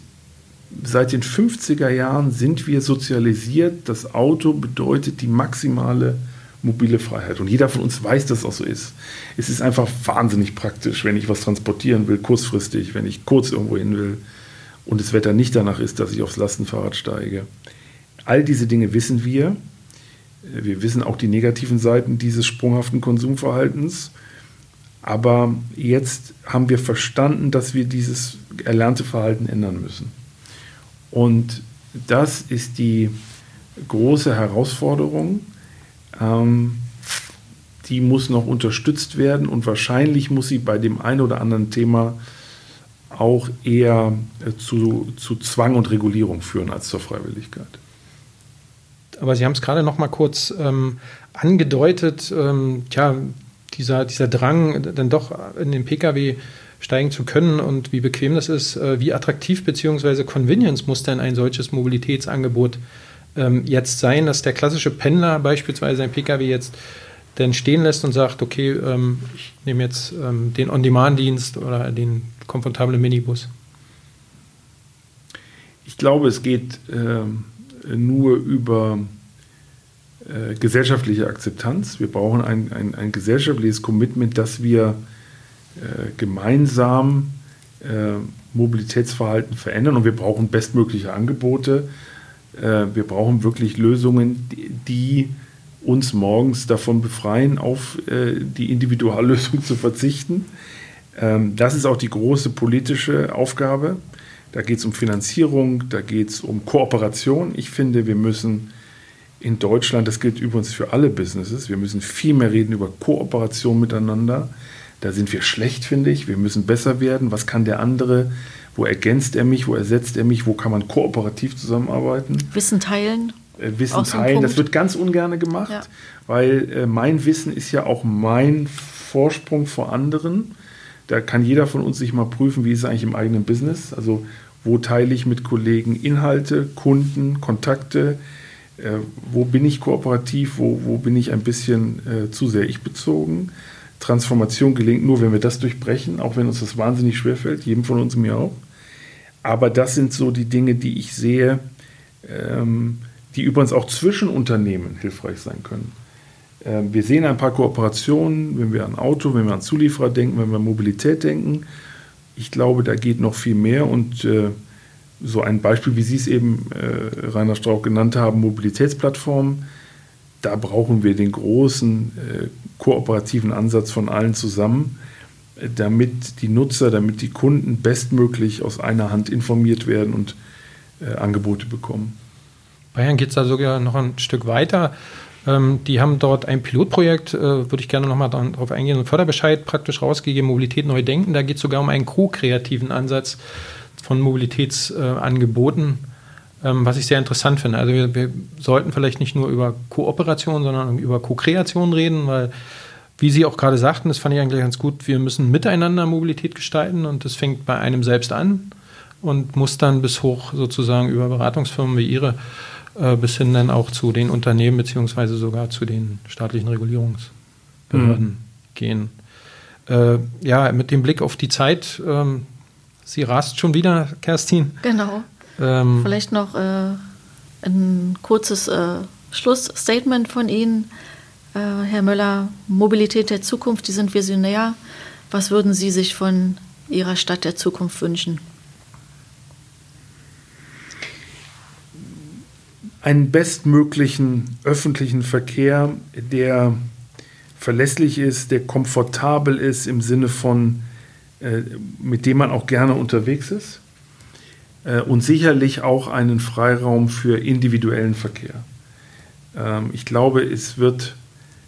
Speaker 3: seit den 50er Jahren sind wir sozialisiert. Das Auto bedeutet die maximale mobile Freiheit. Und jeder von uns weiß, dass es auch so ist. Es ist einfach wahnsinnig praktisch, wenn ich was transportieren will, kurzfristig, wenn ich kurz irgendwo hin will und das Wetter nicht danach ist, dass ich aufs Lastenfahrrad steige. All diese Dinge wissen wir. Wir wissen auch die negativen Seiten dieses sprunghaften Konsumverhaltens. Aber jetzt haben wir verstanden, dass wir dieses erlernte Verhalten ändern müssen. Und das ist die große Herausforderung, ähm, die muss noch unterstützt werden und wahrscheinlich muss sie bei dem einen oder anderen Thema auch eher äh, zu, zu Zwang und Regulierung führen als zur Freiwilligkeit.
Speaker 2: Aber Sie haben es gerade noch mal kurz ähm, angedeutet, ähm, tja, dieser, dieser Drang, dann doch in den Pkw steigen zu können und wie bequem das ist, äh, wie attraktiv bzw. Convenience muss denn ein solches Mobilitätsangebot ähm, jetzt sein, dass der klassische Pendler beispielsweise ein Pkw jetzt denn stehen lässt und sagt, okay, ähm, ich nehme jetzt ähm, den On-Demand-Dienst oder den komfortablen Minibus?
Speaker 3: Ich glaube, es geht äh, nur über äh, gesellschaftliche Akzeptanz. Wir brauchen ein, ein, ein gesellschaftliches Commitment, dass wir äh, gemeinsam äh, Mobilitätsverhalten verändern und wir brauchen bestmögliche Angebote. Äh, wir brauchen wirklich Lösungen, die, uns morgens davon befreien, auf äh, die Individuallösung <laughs> zu verzichten. Ähm, das ist auch die große politische Aufgabe. Da geht es um Finanzierung, da geht es um Kooperation. Ich finde, wir müssen in Deutschland, das gilt übrigens für alle Businesses, wir müssen viel mehr reden über Kooperation miteinander. Da sind wir schlecht, finde ich. Wir müssen besser werden. Was kann der andere? Wo ergänzt er mich? Wo ersetzt er mich? Wo kann man kooperativ zusammenarbeiten?
Speaker 1: Wissen teilen.
Speaker 3: Äh, Wissen teilen. Das wird ganz ungern gemacht, ja. weil äh, mein Wissen ist ja auch mein Vorsprung vor anderen. Da kann jeder von uns sich mal prüfen, wie ist es eigentlich im eigenen Business. Also wo teile ich mit Kollegen Inhalte, Kunden, Kontakte, äh, wo bin ich kooperativ, wo, wo bin ich ein bisschen äh, zu sehr ich bezogen. Transformation gelingt nur, wenn wir das durchbrechen, auch wenn uns das wahnsinnig schwerfällt, jedem von uns mir auch. Aber das sind so die Dinge, die ich sehe, ähm, die übrigens auch zwischen Unternehmen hilfreich sein können. Ähm, wir sehen ein paar Kooperationen, wenn wir an Auto, wenn wir an Zulieferer denken, wenn wir an Mobilität denken. Ich glaube, da geht noch viel mehr und äh, so ein Beispiel, wie Sie es eben, äh, Rainer Strauch, genannt haben, Mobilitätsplattformen, da brauchen wir den großen äh, kooperativen Ansatz von allen zusammen, damit die Nutzer, damit die Kunden bestmöglich aus einer Hand informiert werden und Angebote bekommen.
Speaker 2: Bayern geht es da sogar noch ein Stück weiter. Ähm, die haben dort ein Pilotprojekt, äh, würde ich gerne nochmal darauf eingehen, einen Förderbescheid praktisch rausgegeben, Mobilität neu denken. Da geht es sogar um einen co-kreativen Ansatz von Mobilitätsangeboten, äh, ähm, was ich sehr interessant finde. Also wir, wir, sollten vielleicht nicht nur über Kooperation, sondern über Co-Kreation reden, weil wie Sie auch gerade sagten, das fand ich eigentlich ganz gut, wir müssen miteinander Mobilität gestalten und das fängt bei einem selbst an und muss dann bis hoch sozusagen über Beratungsfirmen wie Ihre äh, bis hin dann auch zu den Unternehmen beziehungsweise sogar zu den staatlichen Regulierungsbehörden mhm. gehen. Äh, ja, mit dem Blick auf die Zeit, ähm, sie rast schon wieder, Kerstin.
Speaker 1: Genau. Ähm, Vielleicht noch äh, ein kurzes äh, Schlussstatement von Ihnen, äh, Herr Möller. Mobilität der Zukunft, die sind visionär. Was würden Sie sich von Ihrer Stadt der Zukunft wünschen?
Speaker 3: einen bestmöglichen öffentlichen Verkehr, der verlässlich ist, der komfortabel ist im Sinne von, äh, mit dem man auch gerne unterwegs ist und sicherlich auch einen Freiraum für individuellen Verkehr. Ähm, ich glaube, es wird.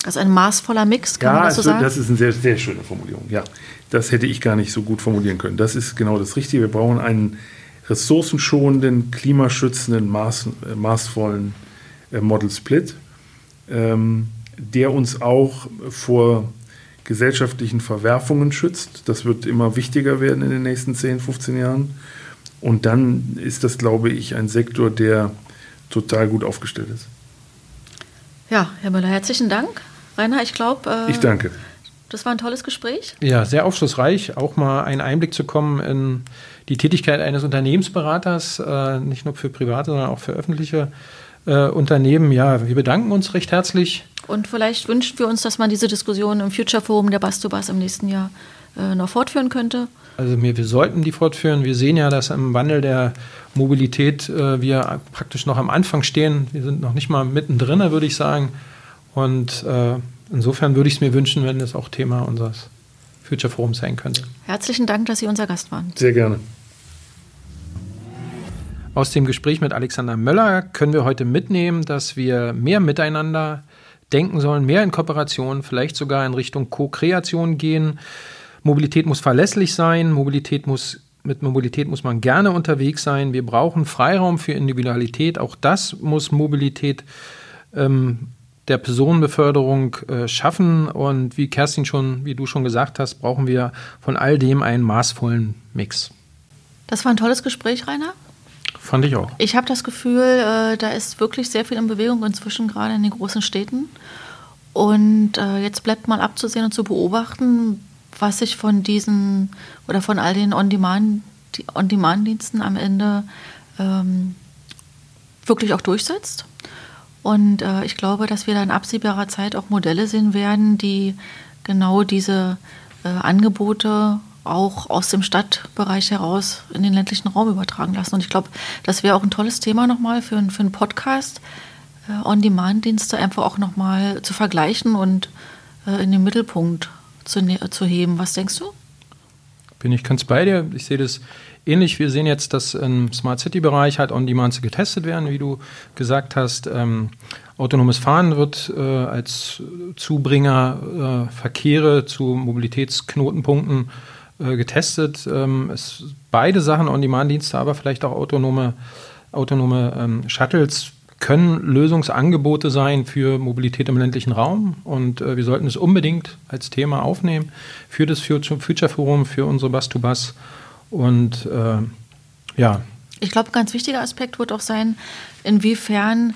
Speaker 1: Also ein maßvoller Mix, kann ja, man das so sagen?
Speaker 3: Das ist eine sehr, sehr schöne Formulierung. Ja, das hätte ich gar nicht so gut formulieren können. Das ist genau das Richtige. Wir brauchen einen ressourcenschonenden, klimaschützenden, maß, äh, maßvollen äh, Model Split, ähm, der uns auch vor gesellschaftlichen Verwerfungen schützt. Das wird immer wichtiger werden in den nächsten 10, 15 Jahren. Und dann ist das, glaube ich, ein Sektor, der total gut aufgestellt ist.
Speaker 1: Ja, Herr Müller, herzlichen Dank. Rainer, ich glaube.
Speaker 3: Äh, ich danke.
Speaker 1: Das war ein tolles Gespräch.
Speaker 2: Ja, sehr aufschlussreich, auch mal einen Einblick zu kommen in die Tätigkeit eines Unternehmensberaters, äh, nicht nur für private, sondern auch für öffentliche äh, Unternehmen. Ja, wir bedanken uns recht herzlich.
Speaker 1: Und vielleicht wünschen wir uns, dass man diese Diskussion im Future Forum der Bastubas im nächsten Jahr äh, noch fortführen könnte.
Speaker 2: Also wir, wir sollten die fortführen. Wir sehen ja, dass im Wandel der Mobilität äh, wir praktisch noch am Anfang stehen. Wir sind noch nicht mal mittendrin, würde ich sagen. Und äh, insofern würde ich es mir wünschen, wenn das auch Thema unseres Future Forum sein könnte.
Speaker 1: Herzlichen Dank, dass Sie unser Gast waren.
Speaker 3: Sehr gerne.
Speaker 2: Aus dem Gespräch mit Alexander Möller können wir heute mitnehmen, dass wir mehr miteinander denken sollen, mehr in Kooperation, vielleicht sogar in Richtung Co-Kreation gehen. Mobilität muss verlässlich sein, Mobilität muss mit Mobilität muss man gerne unterwegs sein. Wir brauchen Freiraum für Individualität. Auch das muss Mobilität ähm, der Personenbeförderung äh, schaffen. Und wie Kerstin schon, wie du schon gesagt hast, brauchen wir von all dem einen maßvollen Mix.
Speaker 1: Das war ein tolles Gespräch, Rainer.
Speaker 2: Fand ich auch.
Speaker 1: Ich habe das Gefühl, äh, da ist wirklich sehr viel in Bewegung inzwischen, gerade in den großen Städten. Und äh, jetzt bleibt mal abzusehen und zu beobachten, was sich von diesen oder von all den On-Demand-Diensten On am Ende ähm, wirklich auch durchsetzt. Und äh, ich glaube, dass wir da in absehbarer Zeit auch Modelle sehen werden, die genau diese äh, Angebote auch aus dem Stadtbereich heraus in den ländlichen Raum übertragen lassen. Und ich glaube, das wäre auch ein tolles Thema nochmal für, für einen Podcast, äh, On-Demand-Dienste einfach auch nochmal zu vergleichen und äh, in den Mittelpunkt zu, ne-, zu heben. Was denkst du?
Speaker 2: Bin ich ganz bei dir. Ich sehe das ähnlich. Wir sehen jetzt, dass im Smart City-Bereich halt On-Demand getestet werden, wie du gesagt hast. Ähm, autonomes Fahren wird äh, als Zubringer äh, Verkehre zu Mobilitätsknotenpunkten äh, getestet. Ähm, es, beide Sachen, On-Demand-Dienste, aber vielleicht auch autonome, autonome ähm, Shuttles können Lösungsangebote sein für Mobilität im ländlichen Raum und äh, wir sollten es unbedingt als Thema aufnehmen für das Future Forum, für unsere Bus-to-Bus und äh, ja.
Speaker 1: Ich glaube, ein ganz wichtiger Aspekt wird auch sein, inwiefern,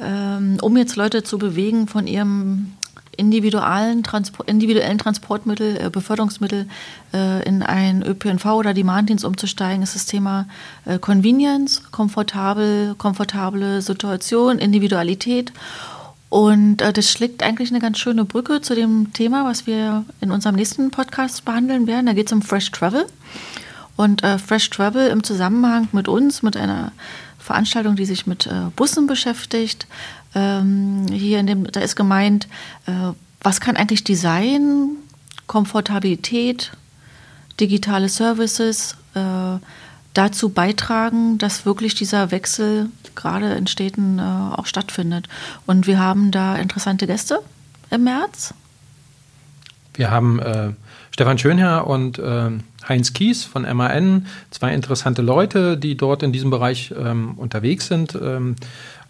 Speaker 1: ähm, um jetzt Leute zu bewegen von ihrem individuellen, Transport, individuellen Transportmittel, äh, Beförderungsmittel äh, in ein ÖPNV oder Demanddienst umzusteigen, ist das Thema äh, Convenience, komfortabel, komfortable Situation, Individualität. Und äh, das schlägt eigentlich eine ganz schöne Brücke zu dem Thema, was wir in unserem nächsten Podcast behandeln werden. Da geht es um Fresh Travel. Und äh, Fresh Travel im Zusammenhang mit uns, mit einer Veranstaltung, die sich mit äh, Bussen beschäftigt, ähm, hier in dem, da ist gemeint, äh, was kann eigentlich Design, Komfortabilität, digitale Services äh, dazu beitragen, dass wirklich dieser Wechsel gerade in Städten äh, auch stattfindet. Und wir haben da interessante Gäste im März.
Speaker 2: Wir haben äh, Stefan Schönherr und äh, Heinz Kies von MAN, zwei interessante Leute, die dort in diesem Bereich ähm, unterwegs sind. Ähm,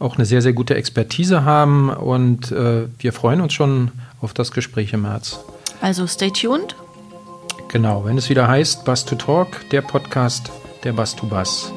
Speaker 2: auch eine sehr, sehr gute Expertise haben und äh, wir freuen uns schon auf das Gespräch im März.
Speaker 1: Also stay tuned.
Speaker 2: Genau, wenn es wieder heißt Bus to Talk, der Podcast der Bus to Bus.